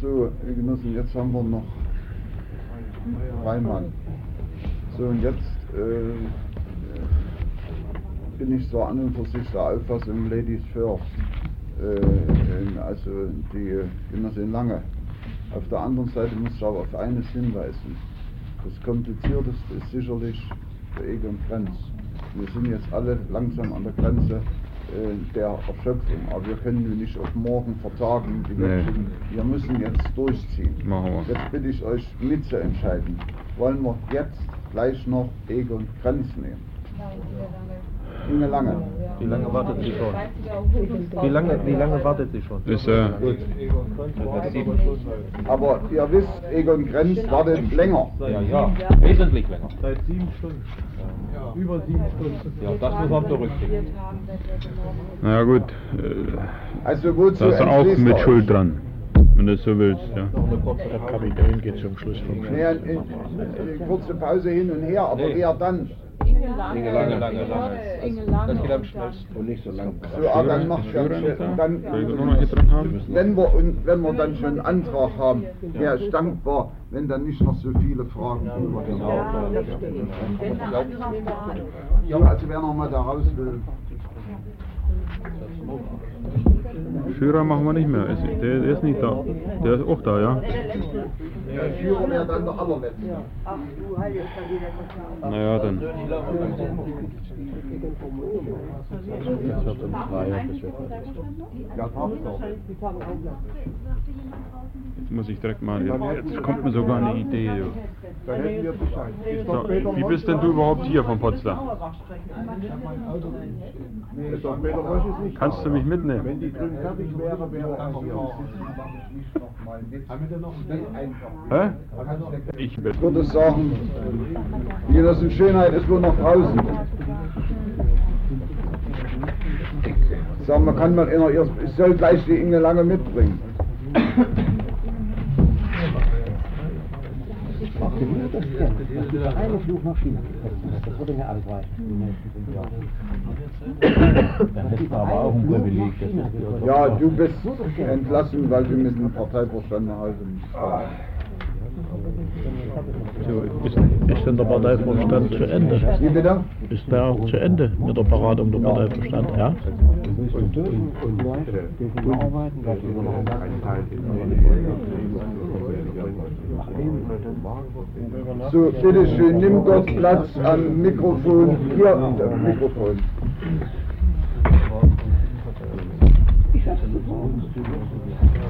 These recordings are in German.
So, Genossen, jetzt haben wir noch drei Mann. So, und jetzt äh, bin ich zwar an und für sich der Auffassung Ladies First, äh, also die Genossen Lange. Auf der anderen Seite muss ich aber auf eines hinweisen. Das Komplizierteste ist sicherlich der Egon Grenz. Wir sind jetzt alle langsam an der Grenze der Erschöpfung, aber wir können nun nicht auf morgen vertagen. Die Nee. Wir müssen jetzt durchziehen. Machen wir. Jetzt bitte ich euch mitzuentscheiden. Wollen wir jetzt gleich noch Egon Grenz nehmen? Inge Lange. Wie lange wartet sie schon? Wie lange, wie lange wartet sie schon? Ist, äh, Aber ihr wisst, Egon Grenz wartet länger. Ja, ja, wesentlich länger. Seit sieben Stunden. Über sieben Stunden. Ja, das muss man berücksichtigen. naja gut, äh, Also wozu da ist er auch mit Schuld dran, wenn du es so willst, ja. Der Kapitän geht zum Schluss vom Nee, eine, eine kurze Pause hin und her, aber Nee. eher dann. Inge lange, lange, lange. Das geht am schnellsten. Und nicht so lang. So, ah, dann ja noch da? dann, wenn wir, und wenn wir dann schon einen Antrag haben, wäre ich dankbar, wenn dann nicht noch so viele Fragen drüber Genau. Ja, also wer noch mal da raus will. Führer machen wir nicht mehr, der, der ist nicht da. Der ist auch da, ja? Allerletzte. Naja, dann. Jetzt wird um das. Jetzt muss ich direkt mal, jetzt, jetzt kommt mir sogar eine Idee. So, wie bist denn du überhaupt hier von Potsdam? Kannst du mich mitnehmen? Wenn die drin fertig wäre, wäre er hier. Hä? Ich. Ich würde sagen, die Genossen Schönheit ist wohl noch draußen. Sagen wir, kann man immer erst, ich soll gleich die Inge Lange mitbringen. Eine Flugmaschine. Das wurde mir alles weit. Die nächsten fünf Jahre. Dann hätten wir aber auch ein Privileg. Das ist Ja, du bist entlassen, weil du mit dem Parteivorstand musst. So, ist, ist denn der Parteivorstand zu Ende? Bitte? Ist der auch zu Ende mit der Beratung der Parteivorstand? Ja? So, bitteschön, nimm dort Platz am Mikrofon. Hier, das Mikrofon.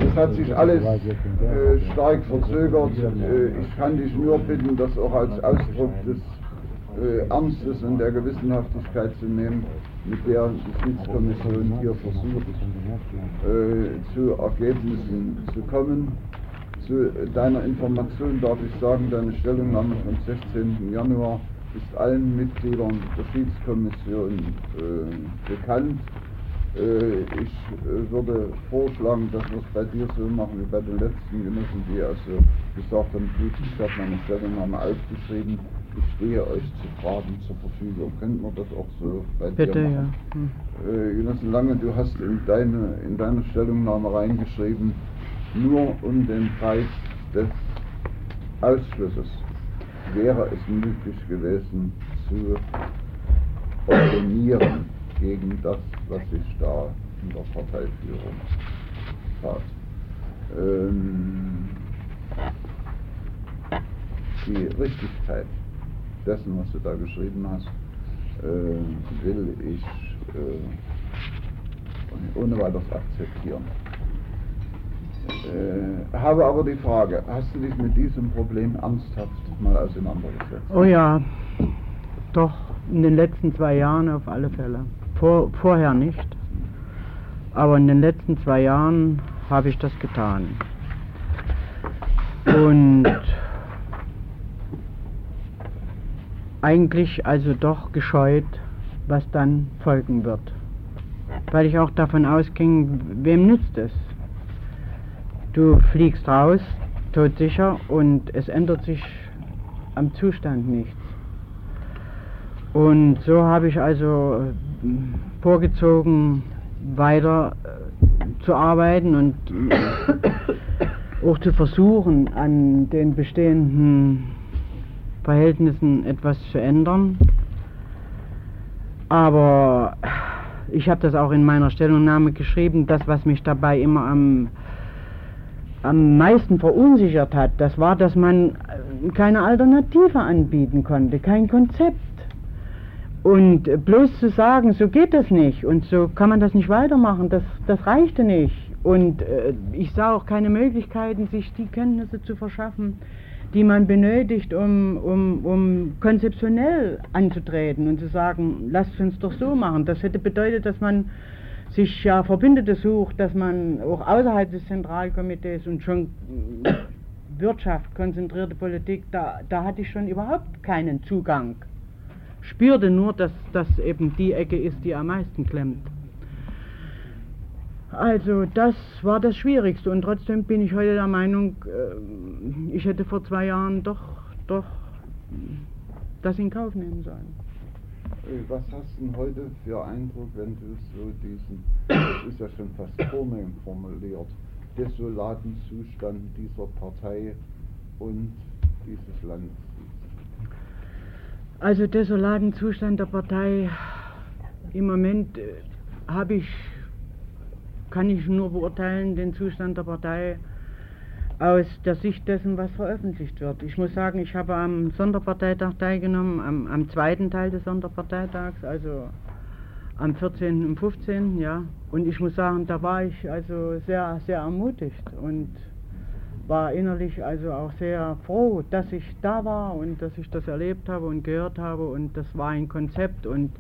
Das hat sich alles äh, stark verzögert. Äh, ich kann dich nur bitten, das auch als Ausdruck des äh, Ernstes und der Gewissenhaftigkeit zu nehmen, mit der die Justizkommission hier versucht, äh, zu Ergebnissen zu kommen. Zu deiner Information darf ich sagen, deine Stellungnahme vom 16. Januar ist allen Mitgliedern der Schiedskommission äh, bekannt. Äh, ich äh, würde vorschlagen, dass wir es bei dir so machen wie bei den letzten Genossen, die also gesagt haben, ich habe meine Stellungnahme aufgeschrieben, ich stehe euch zu Fragen zur Verfügung. Könnten wir das auch so bei Bitte, dir ja. machen? Äh, Genossen Lange, du hast in, deine, in deine Stellungnahme reingeschrieben, nur um den Preis des Ausschlusses wäre es möglich gewesen zu opponieren gegen das, was sich da in der Parteiführung tat. Ähm, die Richtigkeit dessen, was du da geschrieben hast, äh, will ich äh, ohne weiteres akzeptieren. Äh, habe aber die Frage, hast du dich mit diesem Problem ernsthaft mal auseinandergesetzt? Oh ja, doch, in den letzten zwei Jahren auf alle Fälle. Vor, vorher nicht. Aber in den letzten zwei Jahren habe ich das getan. Und eigentlich also doch gescheut, was dann folgen wird. Weil ich auch davon ausging, wem nützt es? Du fliegst raus, todsicher, und es ändert sich am Zustand nichts. Und so habe ich also vorgezogen, weiter äh, zu arbeiten und auch zu versuchen, an den bestehenden Verhältnissen etwas zu ändern. Aber ich habe das auch in meiner Stellungnahme geschrieben, das, was mich dabei immer am, am meisten verunsichert hat, das war, dass man keine Alternative anbieten konnte, kein Konzept. Und bloß zu sagen, so geht das nicht und so kann man das nicht weitermachen, das, das reichte nicht. Und äh, ich sah auch keine Möglichkeiten, sich die Kenntnisse zu verschaffen, die man benötigt, um, um, um konzeptionell anzutreten und zu sagen, lasst uns doch so machen. Das hätte bedeutet, dass man sich ja Verbündete sucht, dass man auch außerhalb des Zentralkomitees und schon Wirtschaft, konzentrierte Politik, da, da hatte ich schon überhaupt keinen Zugang. Spürte nur, dass das eben die Ecke ist, die am meisten klemmt. Also das war das Schwierigste und trotzdem bin ich heute der Meinung, äh, ich hätte vor zwei Jahren doch, doch das in Kauf nehmen sollen. Äh, was hast du denn heute für Eindruck, wenn du so diesen, das ist ja schon fast vornehm formuliert, desolaten Zustand dieser Partei und dieses Landes? Also desolaten Zustand der Partei, im Moment äh, habe ich kann ich nur beurteilen den Zustand der Partei aus der Sicht dessen, was veröffentlicht wird. Ich muss sagen, ich habe am Sonderparteitag teilgenommen, am, am zweiten Teil des Sonderparteitags, also am 14. und 15. Ja. Und ich muss sagen, da war ich also sehr, sehr ermutigt und war innerlich also auch sehr froh, dass ich da war und dass ich das erlebt habe und gehört habe und das war ein Konzept und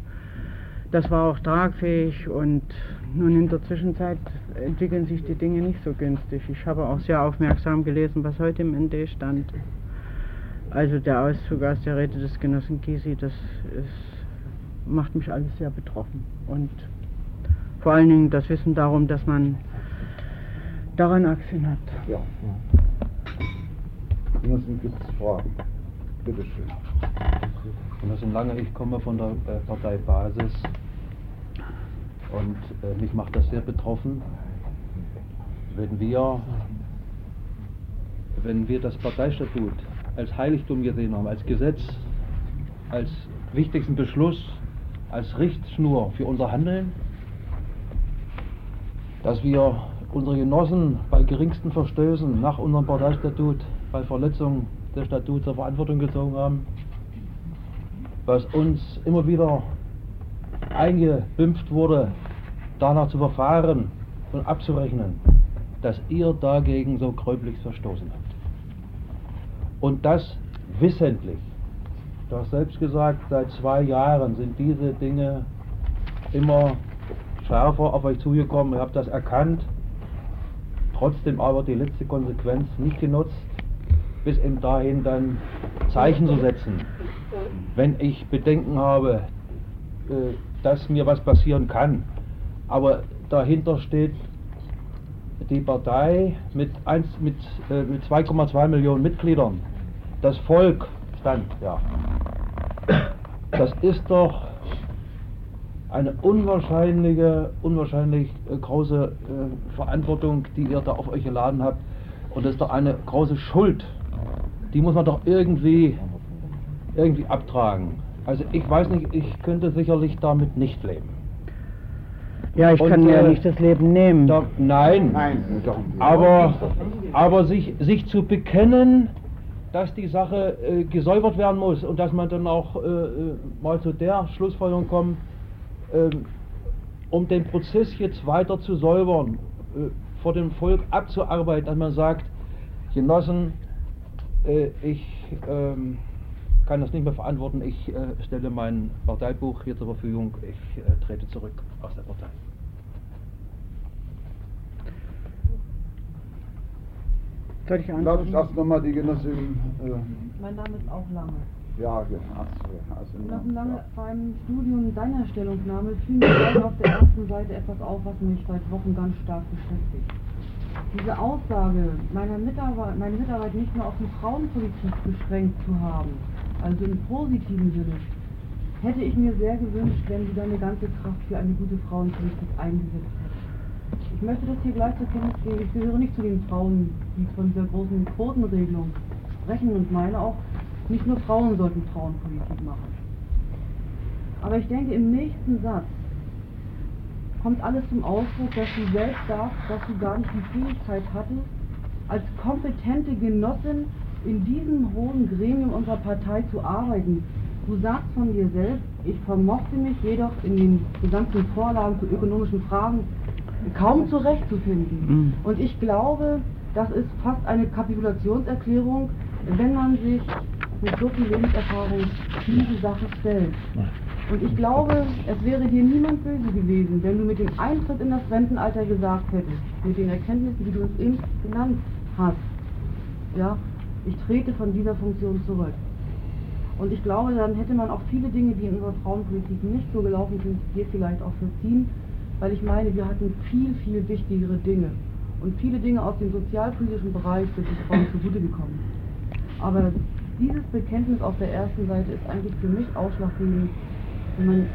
das war auch tragfähig und nun in der Zwischenzeit entwickeln sich die Dinge nicht so günstig. Ich habe auch sehr aufmerksam gelesen, was heute im ND stand. Also der Auszug aus der Rede des Genossen Gysi, das ist, macht mich alles sehr betroffen. Und vor allen Dingen das Wissen darum, dass man daran Aktien hat. Ja. Genossen, gibt es Fragen? Bitte schön. Genossen Lange, ich komme von der äh, Partei Basis und äh, mich macht das sehr betroffen, wenn wir, wenn wir das Parteistatut als Heiligtum gesehen haben, als Gesetz, als wichtigsten Beschluss, als Richtschnur für unser Handeln, dass wir unsere Genossen bei geringsten Verstößen nach unserem Parteistatut, bei Verletzung des Statuts zur Verantwortung gezogen haben, was uns immer wieder eingebimpft wurde, danach zu verfahren und abzurechnen, dass ihr dagegen so gräublich verstoßen habt. Und das wissentlich. Hast selbst gesagt, seit zwei Jahren sind diese Dinge immer schärfer auf euch zugekommen. Ihr habt das erkannt, trotzdem aber die letzte Konsequenz nicht genutzt, bis eben dahin dann Zeichen zu setzen. Wenn ich Bedenken habe, äh, dass mir was passieren kann. Aber dahinter steht die Partei mit, mit, äh, mit 2,2 Millionen Mitgliedern. Das Volk stand, ja. Das ist doch eine unwahrscheinliche, unwahrscheinlich äh, große Verantwortung, die ihr da auf euch geladen habt. Und das ist doch eine große Schuld. Die muss man doch irgendwie, irgendwie abtragen. Also ich weiß nicht, ich könnte sicherlich damit nicht leben. Ja, ich Und, kann mir äh, nicht das Leben nehmen. Da, nein, Nein, doch. aber, aber sich, sich zu bekennen, dass die Sache äh, gesäubert werden muss und dass man dann auch äh, äh, mal zu der Schlussfolgerung kommt, ähm, um den Prozess jetzt weiter zu säubern, äh, vor dem Volk abzuarbeiten, dass man sagt, Genossen, äh, ich ähm, kann das nicht mehr verantworten, ich äh, stelle mein Parteibuch hier zur Verfügung, ich äh, trete zurück aus der Partei. Soll ich Darf antworten? ich erst nochmal die Genossin, äh, Mein Name ist auch Lange. ja, ja, also, Nach einem lange, ja. beim Studium deiner Stellungnahme fiel mir auf der ersten Seite etwas auf, was mich seit Wochen ganz stark beschäftigt. Diese Aussage, meine Mitarbeit, meine Mitarbeit nicht nur auf die Frauenpolitik beschränkt zu haben, also im positiven Sinne, hätte ich mir sehr gewünscht, wenn sie deine ganze Kraft für eine gute Frauenpolitik eingesetzt hätte. Ich möchte das hier gleich zur Kenntnis geben. Ich gehöre nicht zu den Frauen, die von dieser großen Quotenregelung sprechen und meine auch, nicht nur Frauen sollten Frauenpolitik machen. Aber ich denke, im nächsten Satz kommt alles zum Ausdruck, dass du selbst sagst, dass du gar nicht die Fähigkeit hattest, als kompetente Genossin in diesem hohen Gremium unserer Partei zu arbeiten. Du sagst von dir selbst, ich vermochte mich jedoch in den gesamten Vorlagen zu ökonomischen Fragen kaum zurechtzufinden. Mhm. Und ich glaube, das ist fast eine Kapitulationserklärung, wenn man sich mit so viel Lebenserfahrung diese Sache stellt. Und ich glaube, es wäre dir niemand böse gewesen, wenn du mit dem Eintritt in das Rentenalter gesagt hättest, mit den Erkenntnissen, die du uns eben genannt hast, ja, ich trete von dieser Funktion zurück. Und ich glaube, dann hätte man auch viele Dinge, die in unserer Frauenpolitik nicht so gelaufen sind, dir vielleicht auch verziehen, weil ich meine, wir hatten viel, viel wichtigere Dinge. Und viele Dinge aus dem sozialpolitischen Bereich sind den Frauen zugute gekommen. Aber dieses Bekenntnis auf der ersten Seite ist eigentlich für mich ausschlaggebend, wenn man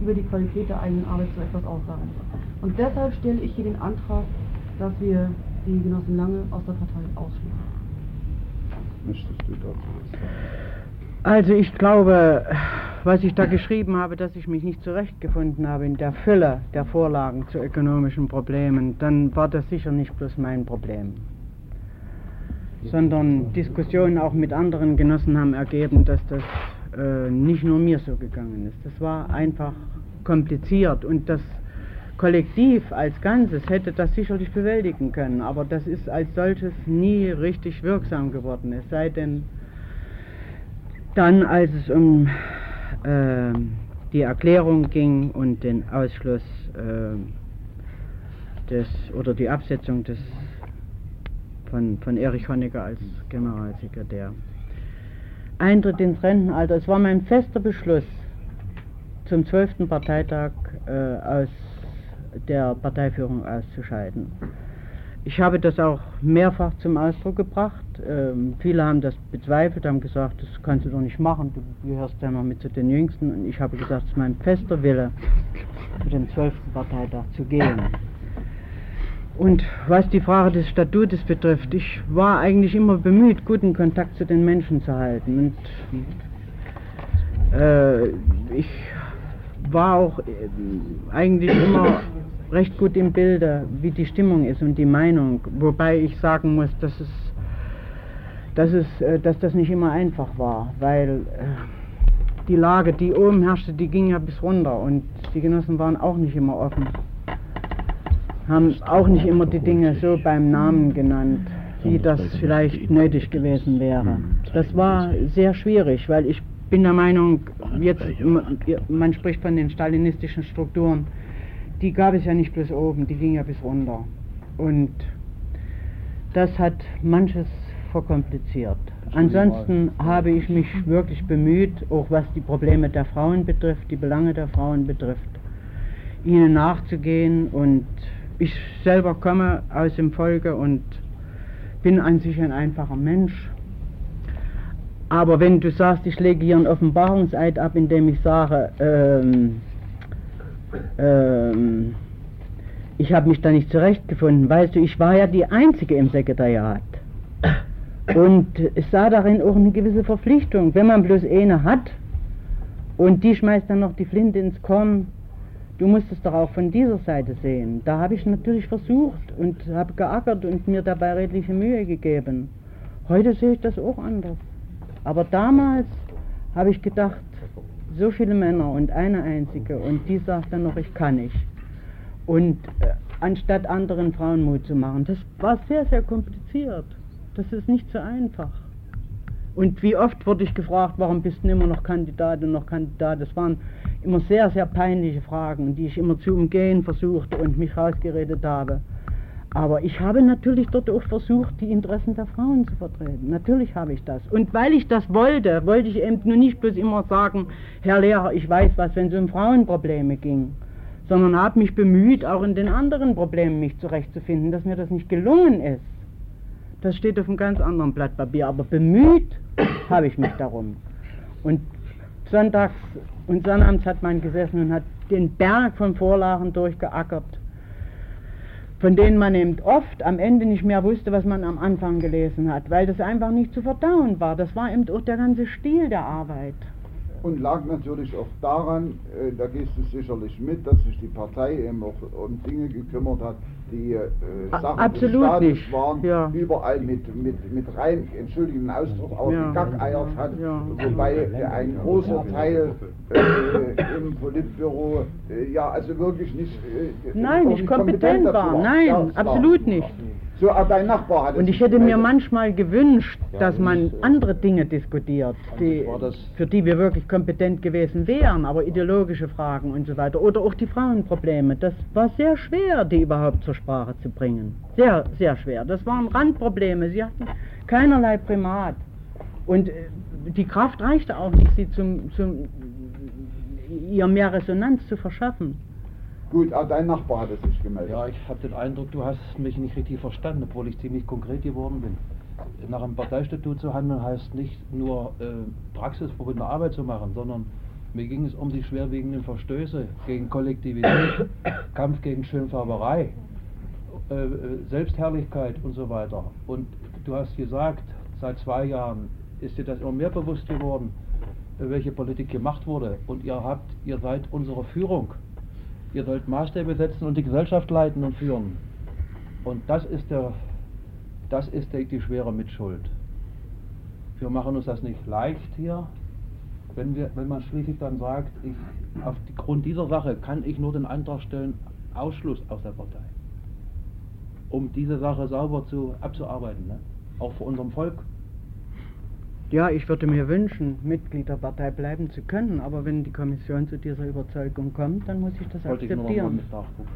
über die Qualität der eigenen Arbeit so etwas aussagen soll. Und deshalb stelle ich hier den Antrag, dass wir die Genossin Lange aus der Partei ausschließen. Möchtest du dazu was sagen? Also ich glaube, was ich da geschrieben habe, dass ich mich nicht zurechtgefunden habe in der Fülle der Vorlagen zu ökonomischen Problemen, dann war das sicher nicht bloß mein Problem, sondern Diskussionen auch mit anderen Genossen haben ergeben, dass das äh, nicht nur mir so gegangen ist. Das war einfach kompliziert und das Kollektiv als Ganzes hätte das sicherlich bewältigen können, aber das ist als solches nie richtig wirksam geworden, es sei denn, dann, als es um äh, die Erklärung ging und den Ausschluss äh, des oder die Absetzung des von, von Erich Honecker als Generalsekretär. Eintritt ins Rentenalter, es war mein fester Beschluss, zum 12. Parteitag äh, aus der Parteiführung auszuscheiden. Ich habe das auch mehrfach zum Ausdruck gebracht. Ähm, viele haben das bezweifelt, haben gesagt, das kannst du doch nicht machen, du gehörst ja noch mit zu den Jüngsten. Und ich habe gesagt, es ist mein fester Wille, zu dem 12. Parteitag zu gehen. Und was die Frage des Statutes betrifft, ich war eigentlich immer bemüht, guten Kontakt zu den Menschen zu halten. Und äh, ich war auch äh, eigentlich immer recht gut im Bilde, wie die Stimmung ist und die Meinung, wobei ich sagen muss, dass es, dass, es, äh, dass das nicht immer einfach war, weil äh, die Lage, die oben herrschte, die ging ja bis runter und die Genossen waren auch nicht immer offen, haben auch nicht immer die Dinge so beim Namen genannt, wie das vielleicht nötig gewesen wäre. Das war sehr schwierig, weil ich bin der Meinung, jetzt, man spricht von den stalinistischen Strukturen, die gab es ja nicht bloß oben, die ging ja bis runter. Und das hat manches verkompliziert. Ansonsten habe ich mich wirklich bemüht, auch was die Probleme der Frauen betrifft, die Belange der Frauen betrifft, ihnen nachzugehen. Und ich selber komme aus dem Volke und bin an sich ein einfacher Mensch. Aber wenn du sagst, ich lege hier einen Offenbarungseid ab, indem ich sage, ähm, ähm, ich habe mich da nicht zurechtgefunden. Weißt du, ich war ja die Einzige im Sekretariat. Und es sah darin auch eine gewisse Verpflichtung. Wenn man bloß eine hat und die schmeißt dann noch die Flinte ins Korn, du musst es doch auch von dieser Seite sehen. Da habe ich natürlich versucht und habe geackert und mir dabei redliche Mühe gegeben. Heute sehe ich das auch anders. Aber damals habe ich gedacht, so viele Männer und eine einzige und die sagt dann noch, ich kann nicht. Und äh, anstatt anderen Frauen Mut zu machen, das war sehr, sehr kompliziert. Das ist nicht so einfach. Und wie oft wurde ich gefragt, warum bist du immer noch Kandidat und noch Kandidat? Das waren immer sehr, sehr peinliche Fragen, die ich immer zu umgehen versuchte und mich rausgeredet habe. Aber ich habe natürlich dort auch versucht, die Interessen der Frauen zu vertreten. Natürlich habe ich das. Und weil ich das wollte, wollte ich eben nur nicht bloß immer sagen, Herr Lehrer, ich weiß was, wenn es um Frauenprobleme ging, sondern habe mich bemüht, auch in den anderen Problemen mich zurechtzufinden, dass mir das nicht gelungen ist. Das steht auf einem ganz anderen Blatt Papier, aber bemüht habe ich mich darum. Und sonntags und sonnabends hat man gesessen und hat den Berg von Vorlagen durchgeackert von denen man eben oft am Ende nicht mehr wusste, was man am Anfang gelesen hat, weil das einfach nicht zu verdauen war. Das war eben auch der ganze Stil der Arbeit. Und lag natürlich auch daran, äh, da gehst du sicherlich mit, dass sich die Partei eben auch um Dinge gekümmert hat, die äh, Sachen absolut des Staates nicht, waren, ja. überall mit, mit, mit rein, entschuldigen Ausdruck, auch Ja. gekackeiert hat, Ja. wobei äh, ein großer Teil äh, im Politbüro, äh, ja, also wirklich nicht, äh, Nein, nicht kompetent dafür war. Nein, ist klar. absolut nicht. So, auch dein Nachbar hat es Und ich hätte mir manchmal gewünscht, Ja, dass man andere Dinge diskutiert, die, für die wir wirklich kompetent gewesen wären, aber ideologische Fragen und so weiter. Oder auch die Frauenprobleme. Das war sehr schwer, die überhaupt zur Sprache zu bringen. Sehr, sehr schwer. Das waren Randprobleme. Sie hatten keinerlei Primat. Und äh, die Kraft reichte auch nicht, sie zum, zum, ihr mehr Resonanz zu verschaffen. Gut, auch dein Nachbar hat es sich gemeldet. Ja, ich habe den Eindruck, du hast mich nicht richtig verstanden, obwohl ich ziemlich konkret geworden bin. Nach einem Parteistatut zu handeln heißt nicht nur äh, praxisverbundene Arbeit zu machen, sondern mir ging es um die schwerwiegenden Verstöße gegen Kollektivität, Kampf gegen Schönfärberei, äh, äh, Selbstherrlichkeit und so weiter. Und du hast gesagt, seit zwei Jahren ist dir das immer mehr bewusst geworden, welche Politik gemacht wurde. Und ihr habt, ihr seid unsere Führung. Ihr sollt Maßstäbe setzen und die Gesellschaft leiten und führen. Und das ist der, das ist die, die schwere Mitschuld. Wir machen uns das nicht leicht hier, wenn, wir, wenn man schließlich dann sagt, ich, auf die Grund dieser Sache kann ich nur den Antrag stellen, Ausschluss aus der Partei. Um diese Sache sauber zu, abzuarbeiten, ne? auch für unserem Volk. Ja, ich würde mir wünschen, Mitglied der Partei bleiben zu können, aber wenn die Kommission zu dieser Überzeugung kommt, dann muss ich das Wollte ich nur noch mal akzeptieren. nachgucken.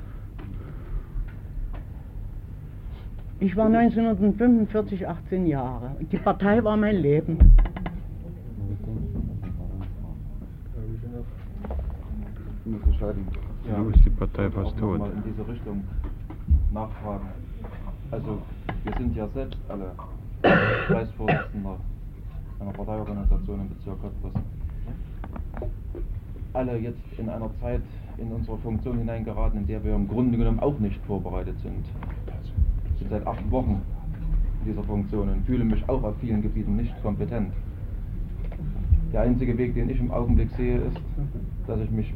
Ich war 1945 18 Jahre und die Partei war mein Leben. Muss entscheiden. So ist die Partei Ich fast tot. mal in diese Richtung nachfragen. Also, wir sind ja selbst alle Kreisvorsitzender einer Parteiorganisation im Bezirk Cottbus. Alle jetzt in einer Zeit in unsere Funktion hineingeraten, in der wir im Grunde genommen auch nicht vorbereitet sind. Ich bin seit acht Wochen in dieser Funktion und fühle mich auch auf vielen Gebieten nicht kompetent. Der einzige Weg, den ich im Augenblick sehe, ist, dass ich mich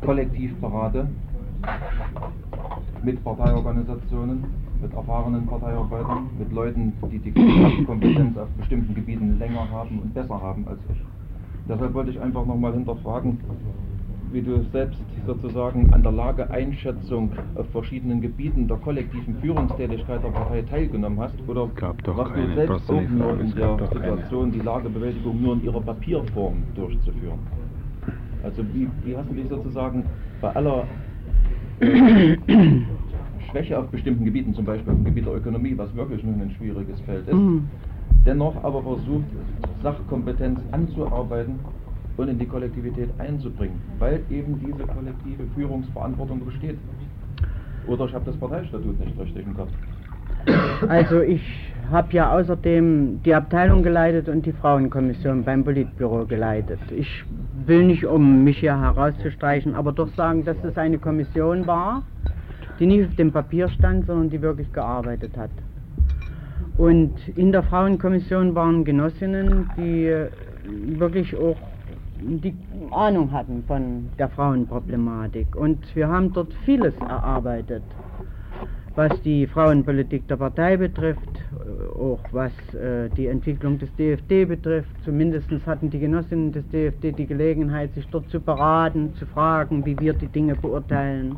kollektiv berate mit Parteiorganisationen, mit erfahrenen Parteiarbeitern, mit Leuten, die die Kompetenz auf bestimmten Gebieten länger haben und besser haben als ich. Deshalb wollte ich einfach nochmal hinterfragen, wie du selbst sozusagen an der Lageeinschätzung auf verschiedenen Gebieten der kollektiven Führungstätigkeit der Partei teilgenommen hast oder was du selbst auch nur in der. Situation, die Lagebewältigung nur in ihrer Papierform durchzuführen. Also wie, wie hast du dich sozusagen bei aller Schwäche auf bestimmten Gebieten, zum Beispiel im Gebiet der Ökonomie, was wirklich nun ein schwieriges Feld ist, Mhm. dennoch aber versucht, Sachkompetenz anzuarbeiten und in die Kollektivität einzubringen, weil eben diese kollektive Führungsverantwortung besteht. Oder ich habe das Parteistatut nicht richtig im Kopf. Also ich habe ja außerdem die Abteilung geleitet und die Frauenkommission beim Politbüro geleitet. Ich will nicht, um mich hier herauszustreichen, aber doch sagen, dass es eine Kommission war, die nicht auf dem Papier stand, sondern die wirklich gearbeitet hat. Und in der Frauenkommission waren Genossinnen, die äh, wirklich auch die Ahnung hatten von der Frauenproblematik. Und wir haben dort vieles erarbeitet was die Frauenpolitik der Partei betrifft, äh, auch was äh, die Entwicklung des DFD betrifft. Zumindest hatten die Genossinnen des DFD die Gelegenheit, sich dort zu beraten, zu fragen, wie wir die Dinge beurteilen.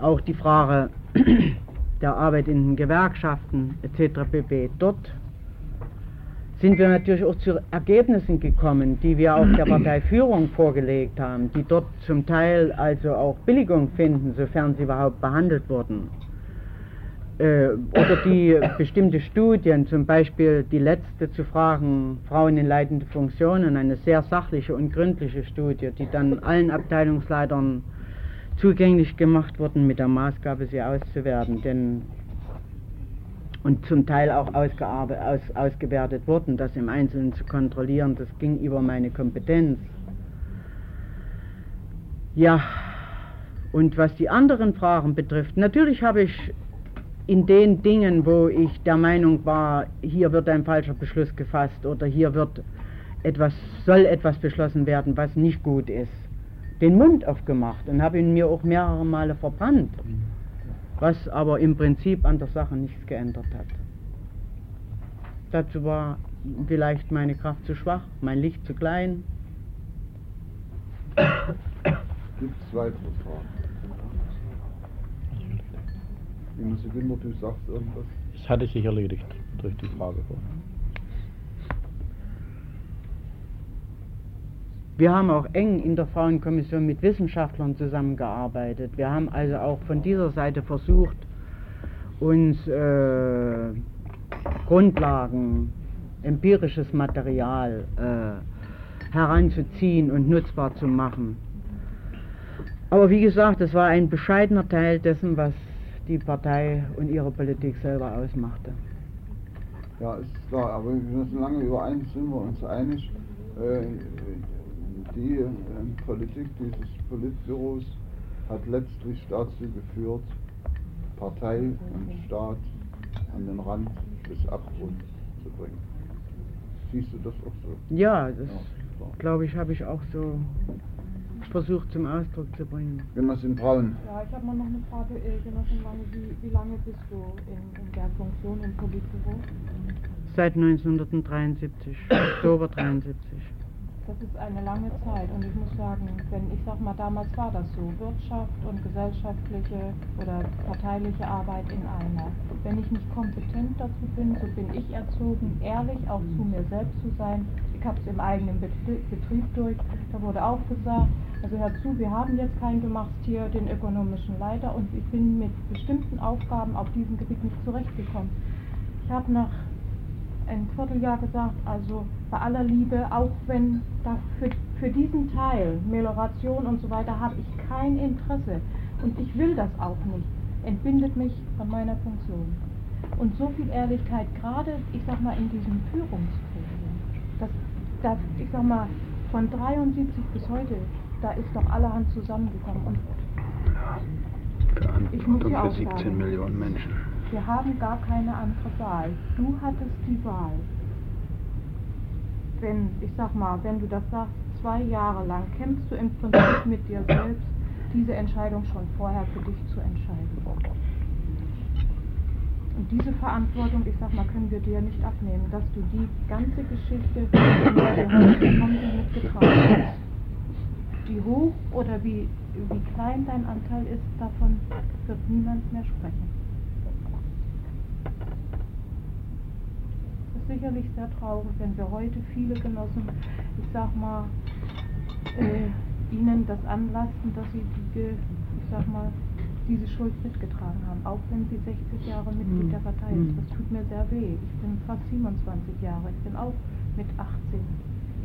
Auch die Frage der Arbeit in den Gewerkschaften etc. pp. Dort sind wir natürlich auch zu Ergebnissen gekommen, die wir auch der Parteiführung vorgelegt haben, die dort zum Teil also auch Billigung finden, sofern sie überhaupt behandelt wurden äh, oder die bestimmte Studien, zum Beispiel die letzte zu fragen, Frauen in leitende Funktionen, eine sehr sachliche und gründliche Studie, die dann allen Abteilungsleitern zugänglich gemacht wurden, mit der Maßgabe, sie auszuwerten, denn und zum Teil auch aus, ausgewertet wurden, das im Einzelnen zu kontrollieren, das ging über meine Kompetenz. Ja, Und was die anderen Fragen betrifft, natürlich habe ich in den Dingen, wo ich der Meinung war, hier wird ein falscher Beschluss gefasst oder hier wird etwas, soll etwas beschlossen werden, was nicht gut ist, den Mund aufgemacht und habe ihn mir auch mehrere Male verbrannt, was aber im Prinzip an der Sache nichts geändert hat. Dazu war vielleicht meine Kraft zu schwach, mein Licht zu klein. Gibt es weitere Fragen? Jonas Wimmer, du sagst irgendwas? Es hatte sich erledigt durch die Frage vorhin. Wir haben auch eng in der Frauenkommission mit Wissenschaftlern zusammengearbeitet. Wir haben also auch von dieser Seite versucht, uns äh, Grundlagen, empirisches Material äh, heranzuziehen und nutzbar zu machen. Aber wie gesagt, es war ein bescheidener Teil dessen, was die Partei und ihre Politik selber ausmachte. Ja, ist klar, aber wir sind lange überein, sind wir uns einig. Äh, die äh, Politik dieses Politbüros hat letztlich dazu geführt, Partei und Staat an den Rand des Abgrunds zu bringen. Siehst du das auch so? Ja, das Ja, glaube ich, habe ich auch so versucht zum Ausdruck zu bringen. Genoss in Braun. Ja, ich habe mal noch eine Frage, äh, Genossin Lange, wie, wie lange bist du in, in der Funktion im Politbüro? Seit 1973, Oktober 73. Das ist eine lange Zeit und ich muss sagen, wenn ich sag mal, damals war das so, Wirtschaft und gesellschaftliche oder parteiliche Arbeit in einer. Wenn ich nicht kompetent dazu bin, so bin ich erzogen, ehrlich auch zu mir selbst zu sein. Ich habe es im eigenen Betrie- Betrieb durch, da wurde auch gesagt, also hör zu, wir haben jetzt kein Gemachstier, den ökonomischen Leiter und ich bin mit bestimmten Aufgaben auf diesem Gebiet nicht zurechtgekommen. Ich habe nach ein Vierteljahr gesagt, also bei aller Liebe, auch wenn da für, für diesen Teil, Melioration und so weiter, habe ich kein Interesse und ich will das auch nicht, entbindet mich von meiner Funktion. Und so viel Ehrlichkeit, gerade, ich sag mal, in diesem Führungsgremium, das, das, ich sag mal, von 73 bis heute, da ist doch allerhand zusammengekommen und ich muss ja auch sagen, Millionen Menschen. wir haben gar keine andere Wahl. Du hattest die Wahl. Wenn, ich sag mal, wenn du das sagst, zwei Jahre lang kämpfst du im Prinzip mit dir selbst, diese Entscheidung schon vorher für dich zu entscheiden. Und diese Verantwortung, ich sag mal, können wir dir nicht abnehmen, dass du die ganze Geschichte, mitgetragen hast. Wie hoch oder wie, wie klein dein Anteil ist, davon wird niemand mehr sprechen. Es ist sicherlich sehr traurig, wenn wir heute viele Genossen, ich sag mal, äh, ihnen das anlasten, dass sie die, ich sag mal, diese Schuld mitgetragen haben, auch wenn sie 60 Jahre Mitglied der Partei ist. Mhm. Das tut mir sehr weh. Ich bin fast 27 Jahre, ich bin auch mit 18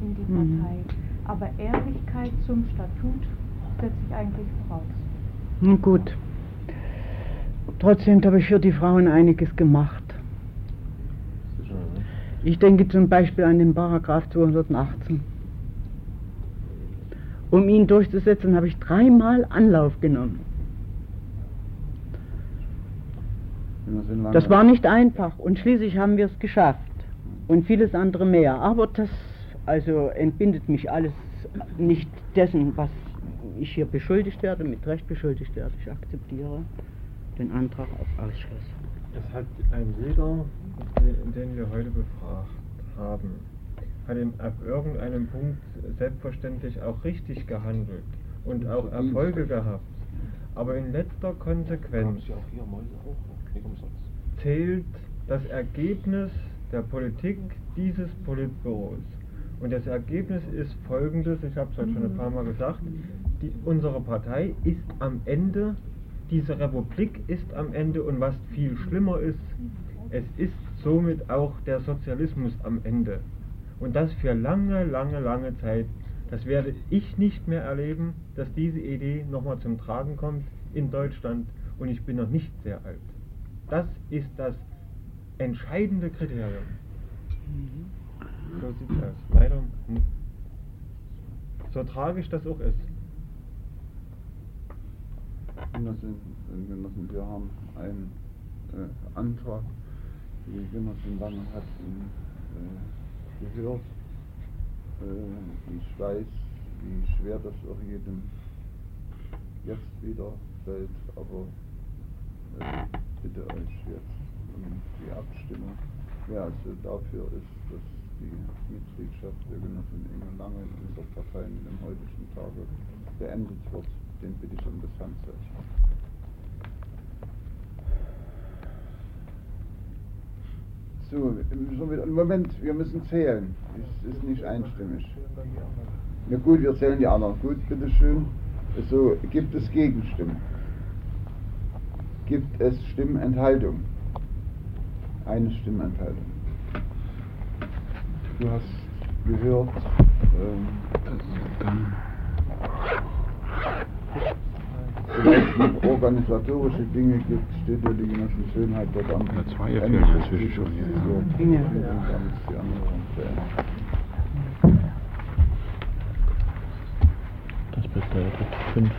in die Mhm. Partei. Aber Ehrlichkeit zum Statut setze ich eigentlich voraus. Nun gut. Trotzdem habe ich für die Frauen einiges gemacht. Ich denke zum Beispiel an den Paragraph 218. Um ihn durchzusetzen, habe ich dreimal Anlauf genommen. Das war nicht einfach und schließlich haben wir es geschafft und vieles andere mehr. Aber das also entbindet mich alles nicht dessen, was ich hier beschuldigt werde, mit Recht beschuldigt werde. Ich akzeptiere den Antrag auf Ausschluss. Es hat ein jeder, den- wir heute befragt haben, hat in, ab irgendeinem Punkt selbstverständlich auch richtig gehandelt und auch Erfolge gehabt. Aber in letzter Konsequenz zählt das Ergebnis der Politik dieses Politbüros. Und das Ergebnis ist folgendes, ich habe es heute schon ein paar Mal gesagt, die, unsere Partei ist am Ende, diese Republik ist am Ende und was viel schlimmer ist, es ist somit auch der Sozialismus am Ende. Und das für lange, lange, lange Zeit. Das werde ich nicht mehr erleben, dass diese Idee nochmal zum Tragen kommt in Deutschland und ich bin noch nicht sehr alt. Das ist das entscheidende Kriterium. So sieht's aus. Leider. hm. So tragisch das auch ist. Genossinnen Genossen, wir haben einen äh, Antrag, die Genossin Lange hat ihn äh, gehört. Äh, ich weiß, wie schwer das auch jedem jetzt wieder fällt, aber äh, bitte euch jetzt um die Abstimmung. Wer also dafür ist, dass die Mitgliedschaft der Genossin Inge Lange in unserer Partei mit dem heutigen Tage beendet wird, den bitte ich um das Handzeichen. So, Moment, wir müssen zählen. Es ist nicht einstimmig. Na gut, wir zählen die anderen. Gut, bitteschön. So, gibt es Gegenstimmen? Gibt es Stimmenthaltung? Eine Stimmenthaltung. Du hast gehört, ähm, Dann es noch organisatorische Dinge gibt, steht ja die Genossen Schönheit dort am Ja, zwei Ende fehlen inzwischen schon, ja, ja. Ja. Das bedeutet 15.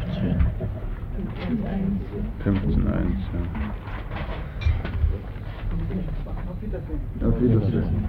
15, 1, ja. Auf Wiedersehen.